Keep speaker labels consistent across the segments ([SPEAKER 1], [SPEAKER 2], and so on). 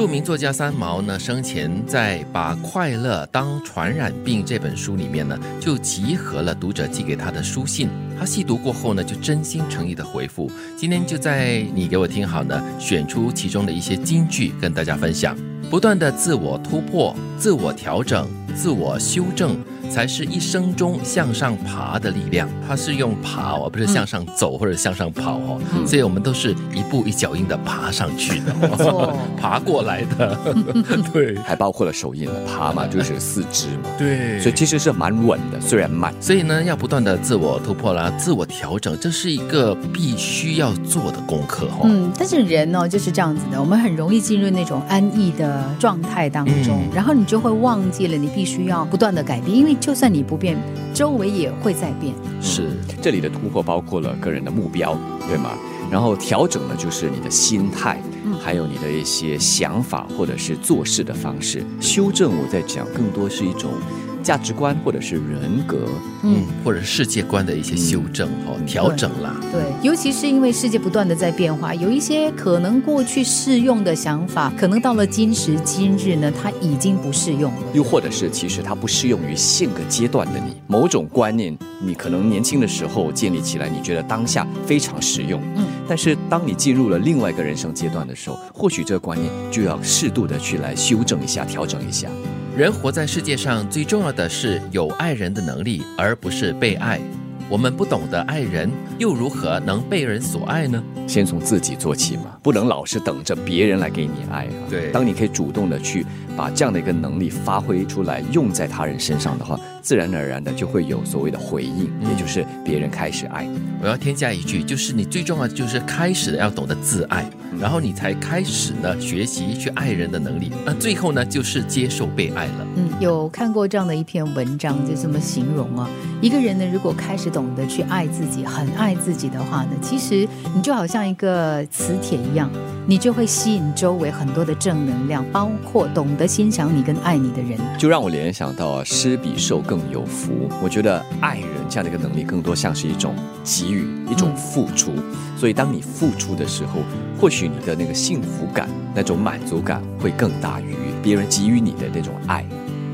[SPEAKER 1] 著名作家三毛呢，生前在《把快乐当传染病》这本书里面呢，就集合了读者寄给他的书信。他细读过后呢，就真心诚意的回复。今天就在你给我听好呢，选出其中的一些金句跟大家分享。不断的自我突破、自我调整、自我修正。才是一生中向上爬的力量。它是用爬哦，不是向上走或者向上跑哦。所以我们都是一步一脚印的爬上去的，爬过来的。对，
[SPEAKER 2] 还包括了手印了，爬嘛就是四肢嘛。
[SPEAKER 1] 对，
[SPEAKER 2] 所以其实是蛮稳的，虽然慢。
[SPEAKER 1] 所以呢，要不断的自我突破啦，自我调整，这是一个必须要做的功课哈。
[SPEAKER 3] 嗯，但是人呢就是这样子的，我们很容易进入那种安逸的状态当中，然后你就会忘记了你必须要不断的改变，因为。就算你不变，周围也会在变。
[SPEAKER 2] 是，这里的突破包括了个人的目标，对吗？然后调整呢就是你的心态，还有你的一些想法或者是做事的方式。修正，我在讲，更多是一种。价值观或者是人格，
[SPEAKER 1] 嗯，或者是世界观的一些修正哦，调整啦。
[SPEAKER 3] 对，尤其是因为世界不断的在变化，有一些可能过去适用的想法，可能到了今时今日呢，它已经不适用了。
[SPEAKER 2] 又或者是其实它不适用于现个阶段的你，某种观念，你可能年轻的时候建立起来，你觉得当下非常实用，嗯，但是当你进入了另外一个人生阶段的时候，或许这个观念就要适度的去来修正一下，调整一下。
[SPEAKER 1] 人活在世界上最重要的是有爱人的能力，而不是被爱。我们不懂得爱人，又如何能被人所爱呢？
[SPEAKER 2] 先从自己做起嘛，不能老是等着别人来给你爱啊。
[SPEAKER 1] 对，
[SPEAKER 2] 当你可以主动的去把这样的一个能力发挥出来，用在他人身上的话，自然而然的就会有所谓的回应，也就是别人开始爱。
[SPEAKER 1] 我要添加一句，就是你最重要的就是开始要懂得自爱。然后你才开始呢，学习去爱人的能力。那最后呢，就是接受被爱了。
[SPEAKER 3] 嗯，有看过这样的一篇文章，就这么形容啊。一个人呢，如果开始懂得去爱自己，很爱自己的话呢，其实你就好像一个磁铁一样，你就会吸引周围很多的正能量，包括懂得欣赏你跟爱你的人。
[SPEAKER 2] 就让我联想到啊，施比受更有福。我觉得爱人这样的一个能力，更多像是一种给予，一种付出。所以当你付出的时候，或许。你的那个幸福感，那种满足感会更大于别人给予你的那种爱。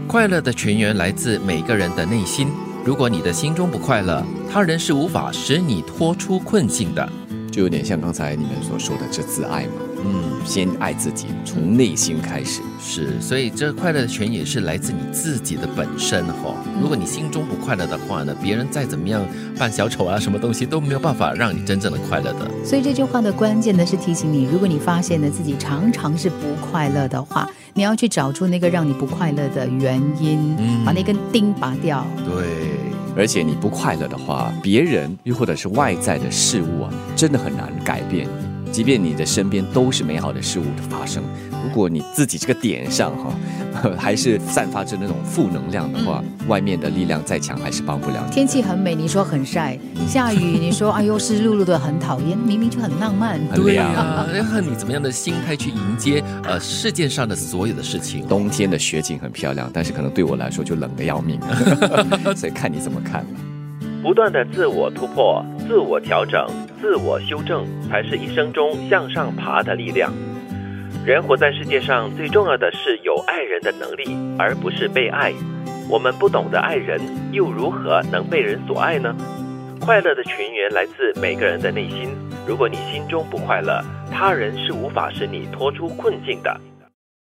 [SPEAKER 1] 快乐的泉源来自每个人的内心。如果你的心中不快乐，他人是无法使你脱出困境的。
[SPEAKER 2] 就有点像刚才你们所说的这自爱嘛。嗯，先爱自己，从内心开始。
[SPEAKER 1] 是，所以这快乐的泉也是来自你自己的本身哈。如果你心中不快乐的话呢，别人再怎么样扮小丑啊，什么东西都没有办法让你真正的快乐的。
[SPEAKER 3] 所以这句话的关键呢是提醒你，如果你发现呢自己常常是不快乐的话，你要去找出那个让你不快乐的原因，把那根钉拔掉。
[SPEAKER 1] 对，
[SPEAKER 2] 而且你不快乐的话，别人又或者是外在的事物啊，真的很难改变。即便你的身边都是美好的事物的发生，如果你自己这个点上哈，还是散发着那种负能量的话，外面的力量再强还是帮不了你。
[SPEAKER 3] 天气很美，你说很晒；下雨，你说哎呦湿漉漉的很讨厌，明明就很浪漫。
[SPEAKER 1] 对啊，要看你怎么样的心态去迎接呃世界上的所有的事情。
[SPEAKER 2] 冬天的雪景很漂亮，但是可能对我来说就冷的要命，所以看你怎么看了。
[SPEAKER 1] 不断的自我突破、自我调整、自我修正，才是一生中向上爬的力量。人活在世界上最重要的是有爱人的能力，而不是被爱。我们不懂得爱人，又如何能被人所爱呢？快乐的泉源来自每个人的内心。如果你心中不快乐，他人是无法使你脱出困境的。